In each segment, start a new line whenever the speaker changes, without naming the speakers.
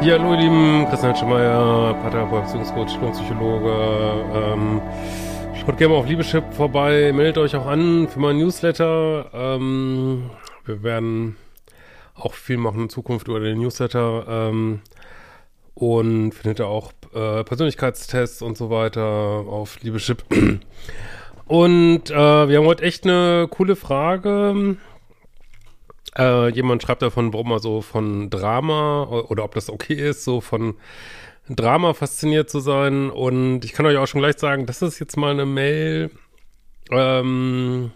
Ja, hallo ihr Lieben, Christian Schemeier, Paartherapeut, Beziehungscoach, Psychologe. Ähm, schaut gerne mal auf Liebeschip vorbei, meldet euch auch an für meinen Newsletter. Ähm, wir werden auch viel machen in Zukunft über den Newsletter ähm, und findet ihr auch äh, Persönlichkeitstests und so weiter auf Liebeschip. Und äh, wir haben heute echt eine coole Frage. Äh, jemand schreibt davon, warum er so von Drama oder ob das okay ist, so von Drama fasziniert zu sein. Und ich kann euch auch schon gleich sagen, das ist jetzt mal eine Mail, ähm,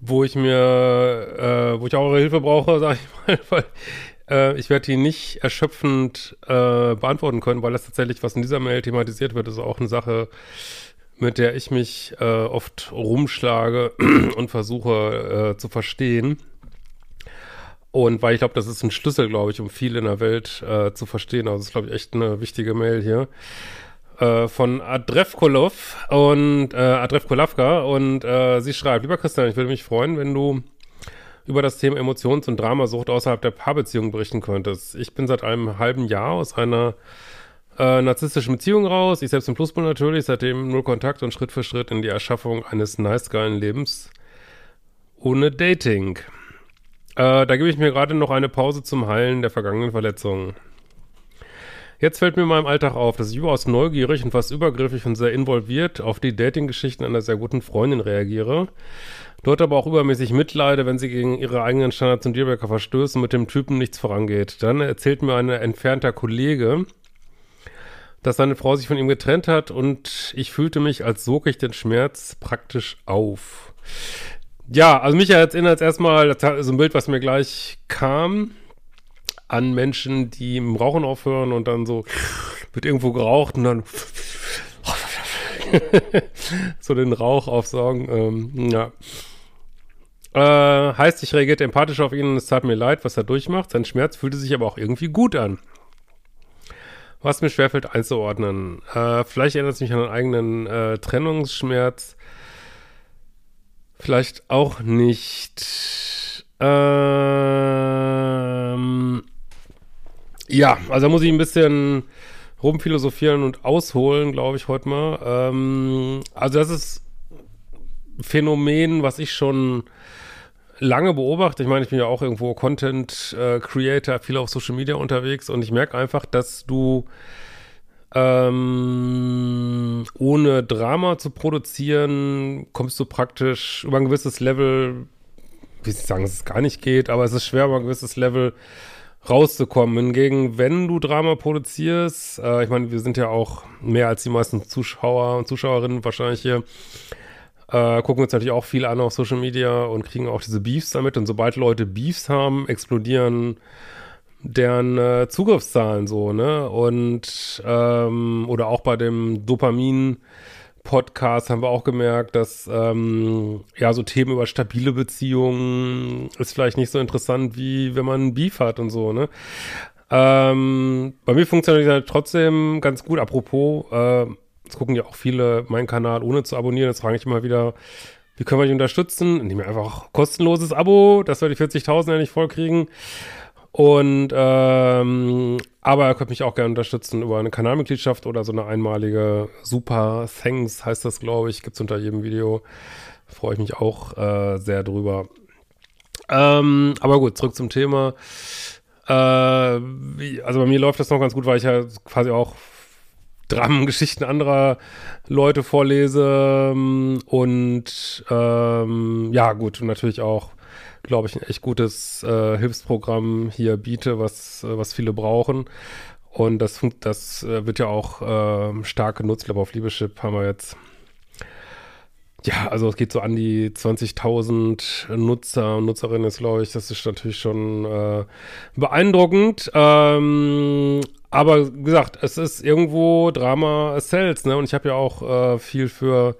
wo ich mir, äh, wo ich auch eure Hilfe brauche, sag ich mal, weil äh, ich werde die nicht erschöpfend äh, beantworten können, weil das tatsächlich, was in dieser Mail thematisiert wird, ist auch eine Sache, mit der ich mich äh, oft rumschlage und versuche äh, zu verstehen. Und weil ich glaube, das ist ein Schlüssel, glaube ich, um viel in der Welt äh, zu verstehen. Also das ist, glaube ich, echt eine wichtige Mail hier. Äh, von Adrevkolov und äh, Adrevkolavka und äh, sie schreibt, lieber Christian, ich würde mich freuen, wenn du über das Thema Emotions- und Dramasucht außerhalb der Paarbeziehung berichten könntest. Ich bin seit einem halben Jahr aus einer äh, narzisstischen Beziehung raus. Ich selbst im Pluspol natürlich, seitdem null Kontakt und Schritt für Schritt in die Erschaffung eines nice geilen Lebens ohne Dating. Äh, da gebe ich mir gerade noch eine Pause zum Heilen der vergangenen Verletzungen. Jetzt fällt mir in meinem Alltag auf, dass ich überaus neugierig und fast übergriffig und sehr involviert auf die Dating-Geschichten einer sehr guten Freundin reagiere. Dort aber auch übermäßig mitleide, wenn sie gegen ihre eigenen Standards und Dealbreaker verstößt und mit dem Typen nichts vorangeht. Dann erzählt mir ein entfernter Kollege, dass seine Frau sich von ihm getrennt hat und ich fühlte mich, als sog ich den Schmerz praktisch auf. Ja, also mich erinnert es erstmal, so ein Bild, was mir gleich kam, an Menschen, die im Rauchen aufhören und dann so wird irgendwo geraucht und dann so den Rauch aufsaugen. Ähm, ja. Äh, heißt, ich reagierte empathisch auf ihn und es tat mir leid, was er durchmacht. Sein Schmerz fühlte sich aber auch irgendwie gut an was mir schwerfällt einzuordnen. Äh, vielleicht erinnert es mich an einen eigenen äh, Trennungsschmerz. Vielleicht auch nicht. Ähm, ja, also da muss ich ein bisschen rumphilosophieren und ausholen, glaube ich, heute mal. Ähm, also das ist ein Phänomen, was ich schon lange beobachte. Ich meine, ich bin ja auch irgendwo Content äh, Creator, viel auf Social Media unterwegs und ich merke einfach, dass du ähm, ohne Drama zu produzieren, kommst du praktisch über ein gewisses Level, wie sie sagen, dass es gar nicht geht, aber es ist schwer, über ein gewisses Level rauszukommen. Hingegen, wenn du Drama produzierst, äh, ich meine, wir sind ja auch mehr als die meisten Zuschauer und Zuschauerinnen wahrscheinlich hier, äh, gucken uns natürlich auch viel an auf Social Media und kriegen auch diese Beefs damit. Und sobald Leute Beefs haben, explodieren deren äh, Zugriffszahlen so, ne? Und ähm, oder auch bei dem Dopamin Podcast haben wir auch gemerkt, dass ähm, ja so Themen über stabile Beziehungen ist vielleicht nicht so interessant, wie wenn man einen Beef hat und so, ne? Ähm, bei mir funktioniert das trotzdem ganz gut. Apropos, äh, Jetzt gucken ja auch viele meinen Kanal ohne zu abonnieren. Jetzt frage ich immer wieder, wie können wir dich unterstützen? Indem wir einfach kostenloses Abo, dass wir die 40.000 ja nicht vollkriegen. Und, ähm, aber ihr könnt mich auch gerne unterstützen über eine Kanalmitgliedschaft oder so eine einmalige Super Thanks heißt das, glaube ich. Gibt es unter jedem Video. Freue ich mich auch äh, sehr drüber. Ähm, aber gut, zurück zum Thema. Äh, wie, also bei mir läuft das noch ganz gut, weil ich ja quasi auch Dramengeschichten anderer Leute vorlese ähm, und ähm, ja gut und natürlich auch glaube ich, ein echt gutes äh, Hilfsprogramm hier biete, was, äh, was viele brauchen. Und das, das äh, wird ja auch äh, stark genutzt. Ich auf Liebeschip haben wir jetzt ja, also es geht so an die 20.000 Nutzer und Nutzerinnen, ist, glaube ich. Das ist natürlich schon äh, beeindruckend. Ähm, aber gesagt, es ist irgendwo Drama Sales, ne? Und ich habe ja auch äh, viel für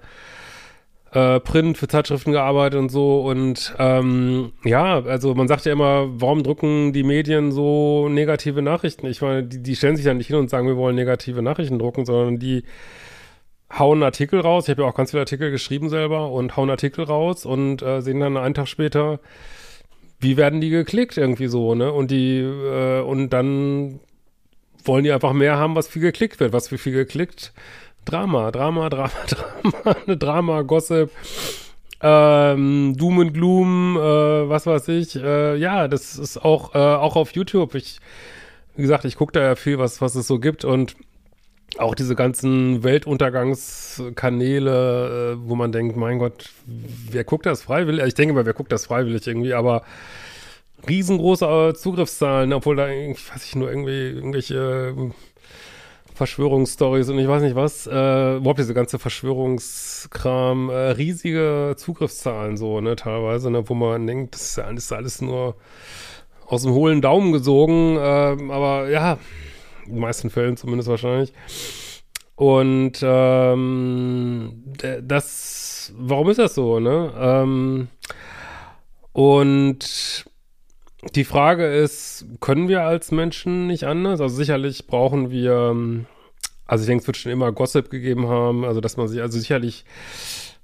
äh, Print, für Zeitschriften gearbeitet und so. Und ähm, ja, also man sagt ja immer, warum drucken die Medien so negative Nachrichten? Ich meine, die, die stellen sich ja nicht hin und sagen, wir wollen negative Nachrichten drucken, sondern die hauen Artikel raus. Ich habe ja auch ganz viele Artikel geschrieben selber und hauen Artikel raus und äh, sehen dann einen Tag später, wie werden die geklickt irgendwie so, ne? Und die, äh, und dann wollen die einfach mehr haben, was viel geklickt wird. Was für viel geklickt? Drama, Drama, Drama, Drama, Drama, Gossip, ähm, Doom and Gloom, äh, was weiß ich. Äh, ja, das ist auch, äh, auch auf YouTube. Ich, wie gesagt, ich gucke da ja viel, was, was es so gibt und auch diese ganzen Weltuntergangskanäle, äh, wo man denkt, mein Gott, wer guckt das freiwillig? Ich denke mal, wer guckt das freiwillig irgendwie, aber riesengroße äh, Zugriffszahlen, obwohl da, ich weiß ich nur irgendwie irgendwelche äh, Verschwörungsstories und ich weiß nicht was, äh, überhaupt diese ganze Verschwörungskram, äh, riesige Zugriffszahlen so, ne, teilweise, ne, wo man denkt, das ist, alles, alles nur aus dem hohlen Daumen gesogen, äh, aber ja, in den meisten Fällen zumindest wahrscheinlich. Und ähm, das, warum ist das so, ne? Ähm, und die Frage ist, können wir als Menschen nicht anders? Also sicherlich brauchen wir, also ich denke, es wird schon immer Gossip gegeben haben, also dass man sich, also sicherlich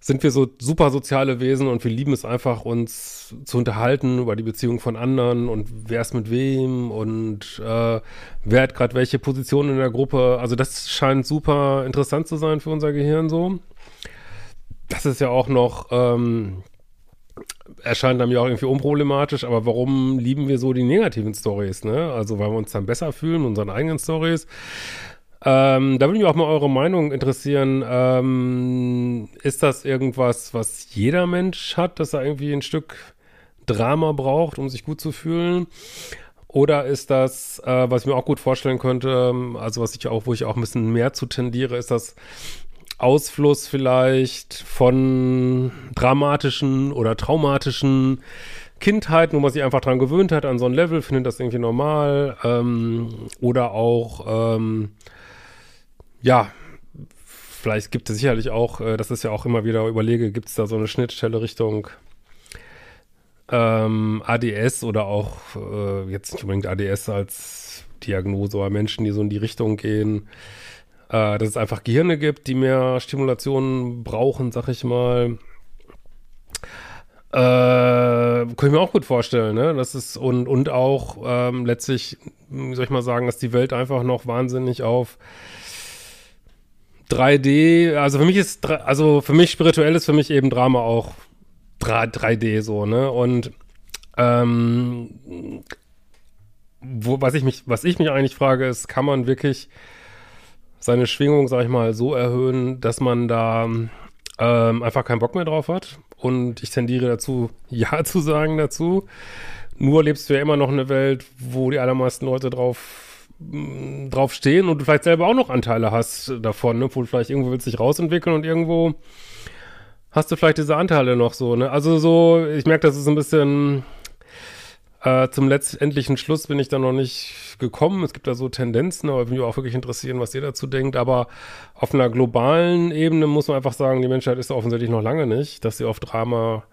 sind wir so super soziale Wesen und wir lieben es einfach, uns zu unterhalten über die Beziehung von anderen und wer ist mit wem und äh, wer hat gerade welche Position in der Gruppe. Also das scheint super interessant zu sein für unser Gehirn so. Das ist ja auch noch, ähm, erscheint einem ja auch irgendwie unproblematisch, aber warum lieben wir so die negativen Stories, ne? Also weil wir uns dann besser fühlen, unseren eigenen Stories. Ähm, da würde mich auch mal eure Meinung interessieren. Ähm, ist das irgendwas, was jeder Mensch hat, dass er irgendwie ein Stück Drama braucht, um sich gut zu fühlen? Oder ist das, äh, was ich mir auch gut vorstellen könnte, also was ich auch, wo ich auch ein bisschen mehr zu tendiere, ist das Ausfluss vielleicht von dramatischen oder traumatischen Kindheiten, wo man sich einfach dran gewöhnt hat, an so ein Level, findet das irgendwie normal. Ähm, oder auch ähm, ja, vielleicht gibt es sicherlich auch, äh, das ist ja auch immer wieder überlege, gibt es da so eine Schnittstelle Richtung ähm, ADS oder auch äh, jetzt nicht unbedingt ADS als Diagnose, aber Menschen, die so in die Richtung gehen, äh, dass es einfach Gehirne gibt, die mehr Stimulation brauchen, sag ich mal. Äh, könnte ich mir auch gut vorstellen, ne? Das ist und, und auch ähm, letztlich, wie soll ich mal sagen, dass die Welt einfach noch wahnsinnig auf 3D, also für mich ist, also für mich spirituell ist für mich eben Drama auch 3D so, ne? Und ähm, wo, was ich mich, was ich mich eigentlich frage, ist, kann man wirklich seine Schwingung, sag ich mal, so erhöhen, dass man da ähm, einfach keinen Bock mehr drauf hat? Und ich tendiere dazu, ja zu sagen dazu. Nur lebst du ja immer noch eine Welt, wo die allermeisten Leute drauf drauf stehen und du vielleicht selber auch noch Anteile hast davon, ne? Wo du vielleicht irgendwo willst dich rausentwickeln und irgendwo hast du vielleicht diese Anteile noch so, ne? Also so, ich merke, das ist ein bisschen äh, zum letztendlichen Schluss bin ich da noch nicht gekommen. Es gibt da so Tendenzen, aber würde mich auch wirklich interessieren, was ihr dazu denkt. Aber auf einer globalen Ebene muss man einfach sagen, die Menschheit ist offensichtlich noch lange nicht, dass sie auf Drama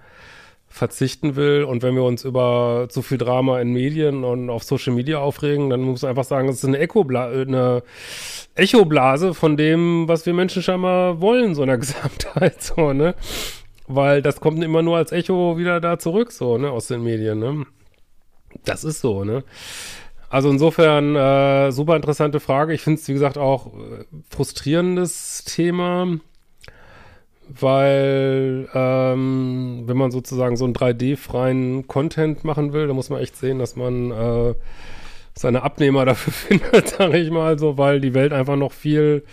verzichten will. Und wenn wir uns über zu viel Drama in Medien und auf Social Media aufregen, dann muss man einfach sagen, es ist eine, Echobla eine Echoblase von dem, was wir Menschen scheinbar wollen, so in der Gesamtheit, so, ne? Weil das kommt immer nur als Echo wieder da zurück, so, ne, aus den Medien, ne? Das ist so, ne? Also insofern äh, super interessante Frage. Ich finde es, wie gesagt, auch äh, frustrierendes Thema weil ähm, wenn man sozusagen so einen 3D-freien Content machen will, dann muss man echt sehen, dass man äh, seine Abnehmer dafür findet, sage ich mal so, weil die Welt einfach noch viel,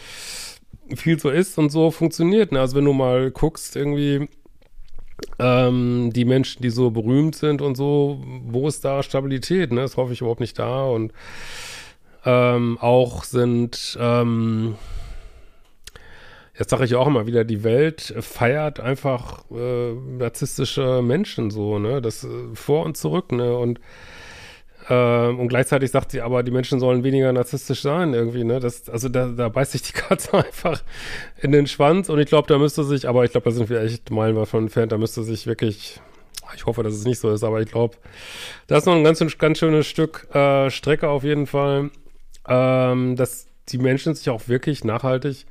viel so ist und so funktioniert. Ne? Also wenn du mal guckst, irgendwie ähm, die Menschen, die so berühmt sind und so, wo ist da Stabilität? Ne? Das hoffe ich überhaupt nicht da. Und ähm, auch sind, ähm, jetzt sage ich auch immer wieder, die Welt feiert einfach äh, narzisstische Menschen so, ne? Das äh, vor und zurück, ne? Und ähm, und gleichzeitig sagt sie, aber die Menschen sollen weniger narzisstisch sein irgendwie, ne? Das, also da, da beißt sich die Katze einfach in den Schwanz und ich glaube, da müsste sich, aber ich glaube, da sind wir echt meilenweit von entfernt, da müsste sich wirklich, ich hoffe, dass es nicht so ist, aber ich glaube, da ist noch ein ganz, ganz schönes Stück äh, Strecke auf jeden Fall, ähm, dass die Menschen sich auch wirklich nachhaltig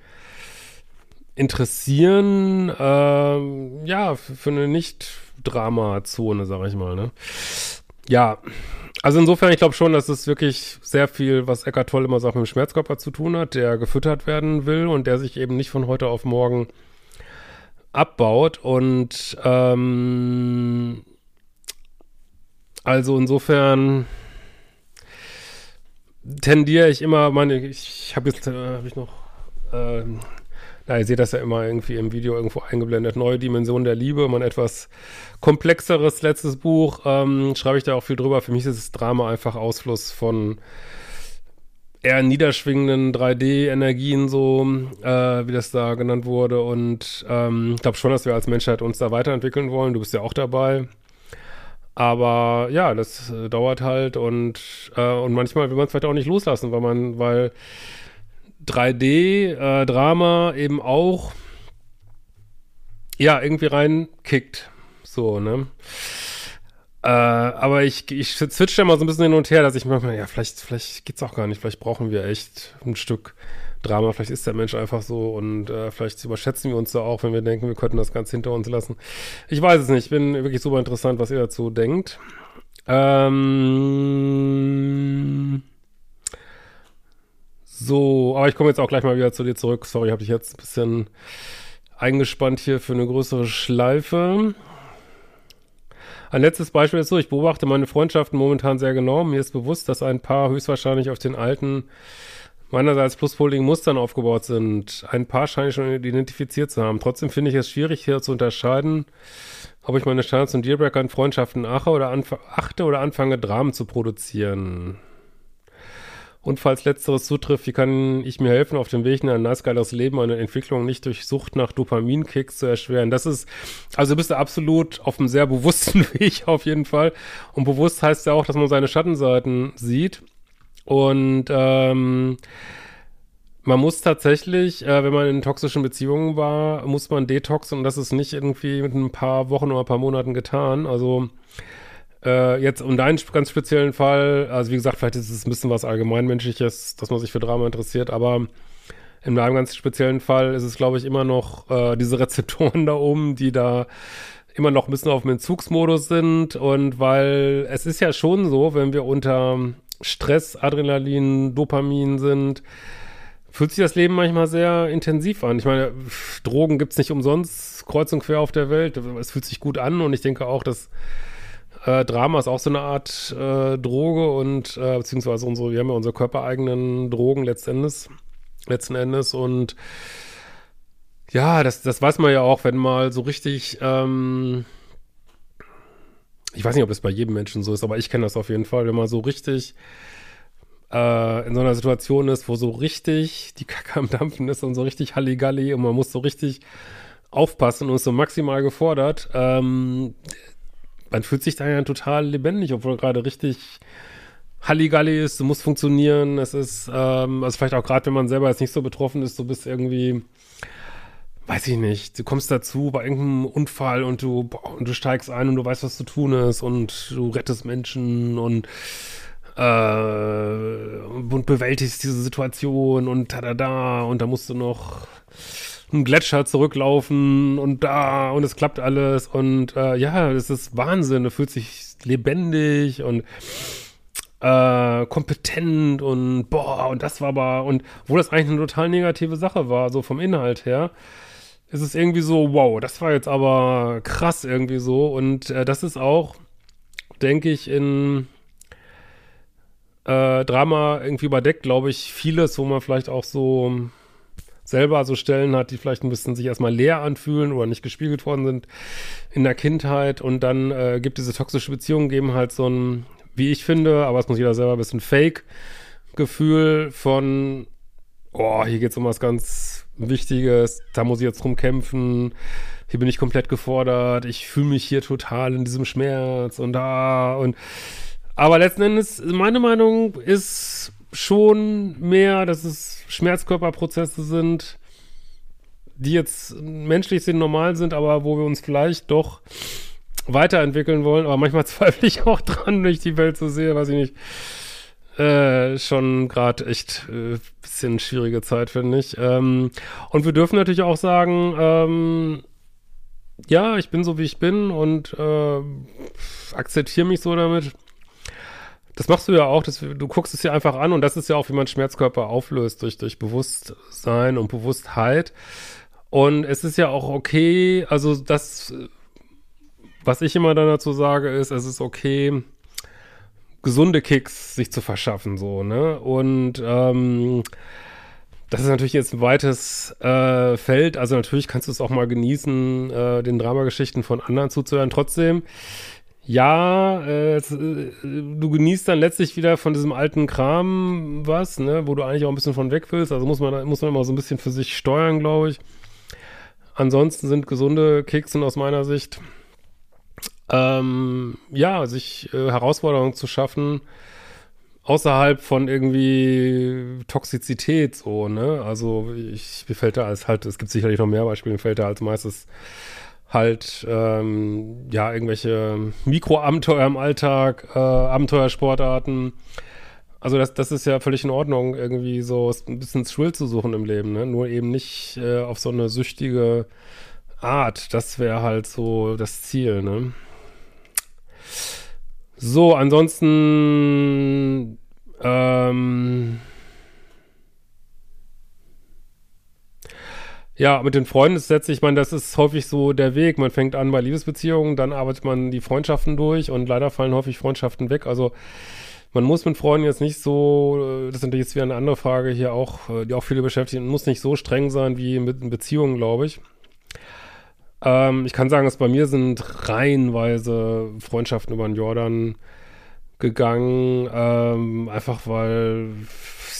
interessieren, ähm, ja, für eine Nicht-Drama-Zone, sag ich mal, ne? Ja, also insofern, ich glaube schon, dass es wirklich sehr viel, was Eckart Toll immer sagt, mit dem Schmerzkörper zu tun hat, der gefüttert werden will und der sich eben nicht von heute auf morgen abbaut. Und ähm, also insofern tendiere ich immer, meine, ich habe jetzt, äh, habe ich noch, äh, na, ihr seht das ja immer irgendwie im Video irgendwo eingeblendet, Neue Dimension der Liebe, mein etwas komplexeres letztes Buch, ähm, schreibe ich da auch viel drüber. Für mich ist das Drama einfach Ausfluss von eher niederschwingenden 3D-Energien, so äh, wie das da genannt wurde. Und ähm, ich glaube schon, dass wir als Menschheit uns da weiterentwickeln wollen. Du bist ja auch dabei. Aber ja, das äh, dauert halt und, äh, und manchmal will man es vielleicht auch nicht loslassen, weil man, weil 3D-Drama äh, eben auch ja irgendwie reinkickt. So, ne? Äh, aber ich, ich switche da mal so ein bisschen hin und her, dass ich manchmal, ja, vielleicht, vielleicht geht's auch gar nicht, vielleicht brauchen wir echt ein Stück Drama, vielleicht ist der Mensch einfach so und äh, vielleicht überschätzen wir uns da auch, wenn wir denken, wir könnten das ganz hinter uns lassen. Ich weiß es nicht, ich bin wirklich super interessant, was ihr dazu denkt. Ähm so, aber ich komme jetzt auch gleich mal wieder zu dir zurück. Sorry, habe ich jetzt ein bisschen eingespannt hier für eine größere Schleife. Ein letztes Beispiel ist so, ich beobachte meine Freundschaften momentan sehr genau. Mir ist bewusst, dass ein Paar höchstwahrscheinlich auf den alten, meinerseits pluspoligen Mustern aufgebaut sind. Ein Paar scheine ich schon identifiziert zu haben. Trotzdem finde ich es schwierig, hier zu unterscheiden, ob ich meine Chance und Dealbreaker in Freundschaften achte oder, achte oder anfange, Dramen zu produzieren. Und falls letzteres zutrifft, wie kann ich mir helfen, auf dem Weg in ein nice geiles Leben eine Entwicklung nicht durch Sucht nach Dopaminkicks zu erschweren? Das ist, also bist du absolut auf einem sehr bewussten Weg auf jeden Fall. Und bewusst heißt ja auch, dass man seine Schattenseiten sieht. Und ähm, man muss tatsächlich, äh, wenn man in toxischen Beziehungen war, muss man detoxen und das ist nicht irgendwie mit ein paar Wochen oder ein paar Monaten getan. Also äh, jetzt um deinen ganz speziellen Fall, also wie gesagt, vielleicht ist es ein bisschen was Allgemeinmenschliches, dass man sich für Drama interessiert, aber in meinem ganz speziellen Fall ist es, glaube ich, immer noch äh, diese Rezeptoren da oben, die da immer noch ein bisschen auf dem Entzugsmodus sind. Und weil es ist ja schon so, wenn wir unter Stress, Adrenalin, Dopamin sind, fühlt sich das Leben manchmal sehr intensiv an. Ich meine, Drogen gibt's nicht umsonst kreuz und quer auf der Welt. Es fühlt sich gut an und ich denke auch, dass äh, Drama ist auch so eine Art äh, Droge und äh, beziehungsweise unsere, wir haben ja unsere körpereigenen Drogen letztendlich, letzten Endes und ja, das, das weiß man ja auch, wenn mal so richtig, ähm, ich weiß nicht, ob es bei jedem Menschen so ist, aber ich kenne das auf jeden Fall, wenn man so richtig äh, in so einer Situation ist, wo so richtig die Kacke am Dampfen ist und so richtig Halligalli und man muss so richtig aufpassen und ist so maximal gefordert, ähm, man fühlt sich da ja total lebendig, obwohl gerade richtig Halligalli ist, muss funktionieren. Es ist, ähm, also vielleicht auch gerade, wenn man selber jetzt nicht so betroffen ist, du bist irgendwie, weiß ich nicht, du kommst dazu bei irgendeinem Unfall und du, boah, und du steigst ein und du weißt, was zu tun ist und du rettest Menschen und äh, und bewältigst diese Situation und da da da und da musst du noch einen Gletscher zurücklaufen und da und es klappt alles und äh, ja, es ist Wahnsinn. Du fühlst dich lebendig und äh, kompetent und boah, und das war aber, und wo das eigentlich eine total negative Sache war, so vom Inhalt her, ist es irgendwie so, wow, das war jetzt aber krass irgendwie so. Und äh, das ist auch, denke ich, in äh, Drama irgendwie überdeckt, glaube ich, vieles, wo man vielleicht auch so selber so Stellen hat, die vielleicht ein bisschen sich erstmal leer anfühlen oder nicht gespiegelt worden sind in der Kindheit. Und dann äh, gibt diese toxische Beziehungen geben halt so ein, wie ich finde, aber es muss jeder selber ein bisschen Fake-Gefühl von, oh, hier geht's um was ganz Wichtiges, da muss ich jetzt drum kämpfen, hier bin ich komplett gefordert, ich fühle mich hier total in diesem Schmerz und da und aber letzten Endes, meine Meinung ist schon mehr, dass es Schmerzkörperprozesse sind, die jetzt menschlich sind, normal sind, aber wo wir uns vielleicht doch weiterentwickeln wollen. Aber manchmal zweifle ich auch dran, wenn ich die Welt so sehe, weiß ich nicht. Äh, schon gerade echt äh, bisschen schwierige Zeit, finde ich. Ähm, und wir dürfen natürlich auch sagen, ähm, ja, ich bin so, wie ich bin und äh, akzeptiere mich so damit. Das machst du ja auch, das, du guckst es dir einfach an und das ist ja auch, wie man Schmerzkörper auflöst, durch, durch Bewusstsein und Bewusstheit. Und es ist ja auch okay, also das, was ich immer dann dazu sage, ist, es ist okay, gesunde Kicks sich zu verschaffen, so, ne? Und ähm, das ist natürlich jetzt ein weites äh, Feld. Also natürlich kannst du es auch mal genießen, äh, den Dramageschichten von anderen zuzuhören. Trotzdem ja, äh, du genießt dann letztlich wieder von diesem alten Kram was, ne, wo du eigentlich auch ein bisschen von weg willst. Also muss man, muss man immer so ein bisschen für sich steuern, glaube ich. Ansonsten sind gesunde Kekse aus meiner Sicht, ähm, ja, sich äh, Herausforderungen zu schaffen, außerhalb von irgendwie Toxizität, so, ne? Also ich, mir fällt da als halt, es gibt sicherlich noch mehr Beispiele, mir fällt da als meistes halt ähm, ja irgendwelche Mikroabenteuer im Alltag, äh, Abenteuersportarten. Also das, das ist ja völlig in Ordnung, irgendwie so ein bisschen Thrill zu suchen im Leben, ne? Nur eben nicht äh, auf so eine süchtige Art. Das wäre halt so das Ziel, ne? So, ansonsten ähm, Ja, mit den Freunden ist letztlich, ich meine, das ist häufig so der Weg. Man fängt an bei Liebesbeziehungen, dann arbeitet man die Freundschaften durch und leider fallen häufig Freundschaften weg. Also man muss mit Freunden jetzt nicht so, äh, das ist natürlich jetzt wieder eine andere Frage hier auch, äh, die auch viele beschäftigen, muss nicht so streng sein wie mit Beziehungen, glaube ich. Ähm, ich kann sagen, dass bei mir sind reihenweise Freundschaften über den Jordan gegangen, ähm, einfach weil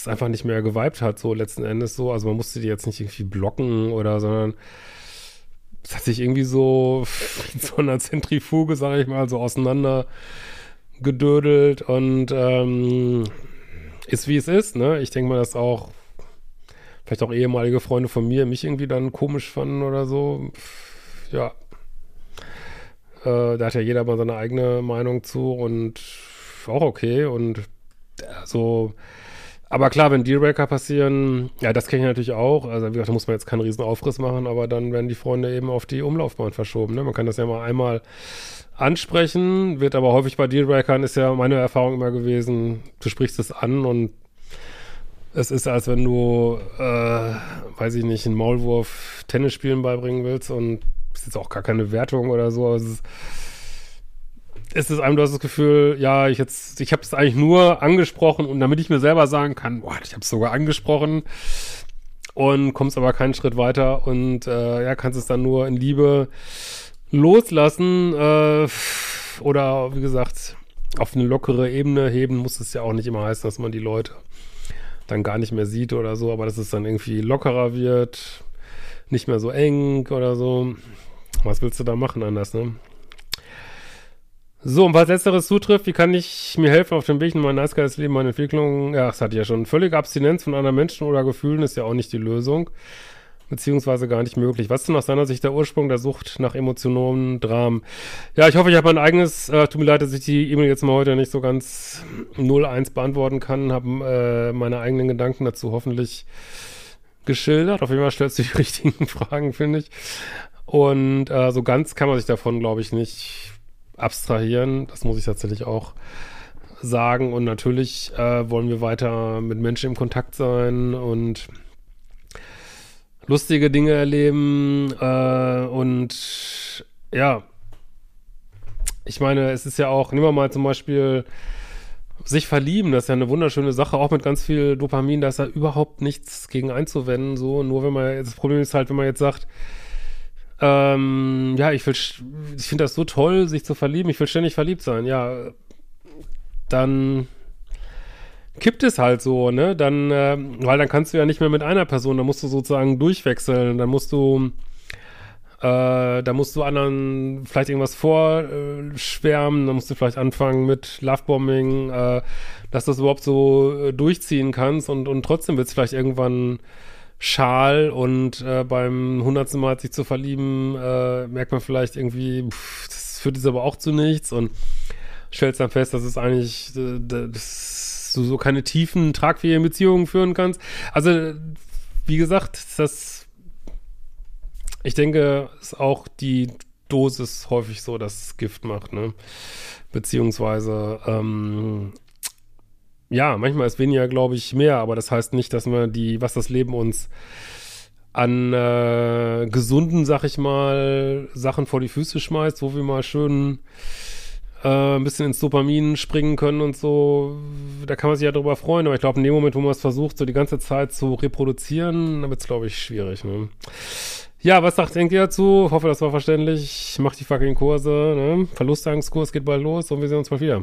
es einfach nicht mehr geweibt hat, so letzten Endes so. Also man musste die jetzt nicht irgendwie blocken oder, sondern es hat sich irgendwie so in so einer Zentrifuge, sage ich mal, so auseinander gedödelt und ähm, ist wie es ist, ne? Ich denke mal, dass auch vielleicht auch ehemalige Freunde von mir mich irgendwie dann komisch fanden oder so. Ja. Äh, da hat ja jeder mal seine eigene Meinung zu und auch okay und so aber klar, wenn Dealbreaker passieren, ja, das kenne ich natürlich auch. Also, wie gesagt, da muss man jetzt keinen riesen Aufriss machen, aber dann werden die Freunde eben auf die Umlaufbahn verschoben. Ne? Man kann das ja mal einmal ansprechen, wird aber häufig bei Dealbreakern, ist ja meine Erfahrung immer gewesen, du sprichst es an und es ist, als wenn du, äh, weiß ich nicht, einen Maulwurf Tennis spielen beibringen willst und es ist jetzt auch gar keine Wertung oder so, aber es ist ist es einem, du hast das Gefühl, ja, ich jetzt, ich habe es eigentlich nur angesprochen und damit ich mir selber sagen kann, boah, ich habe es sogar angesprochen und kommst aber keinen Schritt weiter und äh, ja, kannst es dann nur in Liebe loslassen äh, oder wie gesagt, auf eine lockere Ebene heben muss es ja auch nicht immer heißen, dass man die Leute dann gar nicht mehr sieht oder so, aber dass es dann irgendwie lockerer wird, nicht mehr so eng oder so. Was willst du da machen anders, ne? So, und was letzteres zutrifft, wie kann ich mir helfen auf dem Weg in mein nice Leben, meine Entwicklung? Ja, das hatte ich ja schon. Völlige Abstinenz von anderen Menschen oder Gefühlen ist ja auch nicht die Lösung, beziehungsweise gar nicht möglich. Was ist denn aus deiner Sicht der Ursprung der Sucht nach emotionalen Dramen? Ja, ich hoffe, ich habe mein eigenes, äh, tut mir leid, dass ich die E-Mail jetzt mal heute nicht so ganz 0-1 beantworten kann, habe äh, meine eigenen Gedanken dazu hoffentlich geschildert. Auf jeden Fall stellst du die richtigen Fragen, finde ich. Und äh, so ganz kann man sich davon, glaube ich, nicht abstrahieren. Das muss ich tatsächlich auch sagen. Und natürlich äh, wollen wir weiter mit Menschen im Kontakt sein und lustige Dinge erleben. Äh, und ja, ich meine, es ist ja auch, nehmen wir mal zum Beispiel sich verlieben, das ist ja eine wunderschöne Sache, auch mit ganz viel Dopamin, da ist ja überhaupt nichts gegen einzuwenden, so, nur wenn man, das Problem ist halt, wenn man jetzt sagt, ähm, ja, ich ich finde das so toll, sich zu verlieben, ich will ständig verliebt sein, ja, dann kippt es halt so, ne, dann, äh, weil dann kannst du ja nicht mehr mit einer Person, dann musst du sozusagen durchwechseln, dann musst du, äh, da musst du anderen vielleicht irgendwas vorschwärmen, dann musst du vielleicht anfangen mit Lovebombing, äh, dass du das überhaupt so äh, durchziehen kannst. Und, und trotzdem wird es vielleicht irgendwann schal und äh, beim hundertsten Mal sich zu verlieben, äh, merkt man vielleicht irgendwie, pff, das führt jetzt aber auch zu nichts und stellst dann fest, dass es eigentlich, äh, dass du so keine tiefen, tragfähigen Beziehungen führen kannst. Also, wie gesagt, das ich denke, ist auch die Dosis häufig so, dass Gift macht, ne? Beziehungsweise, ähm, ja, manchmal ist weniger, glaube ich, mehr, aber das heißt nicht, dass man die, was das Leben uns an äh, gesunden, sag ich mal, Sachen vor die Füße schmeißt, wo wir mal schön äh, ein bisschen ins Dopamin springen können und so, da kann man sich ja drüber freuen, aber ich glaube, in dem Moment, wo man es versucht, so die ganze Zeit zu reproduzieren, dann wird es, glaube ich, schwierig, ne? Ja, was sagt, denkt ihr dazu? Ich hoffe, das war verständlich. Macht die fucking Kurse. Ne? Verlustangstkurs geht bald los und wir sehen uns mal wieder.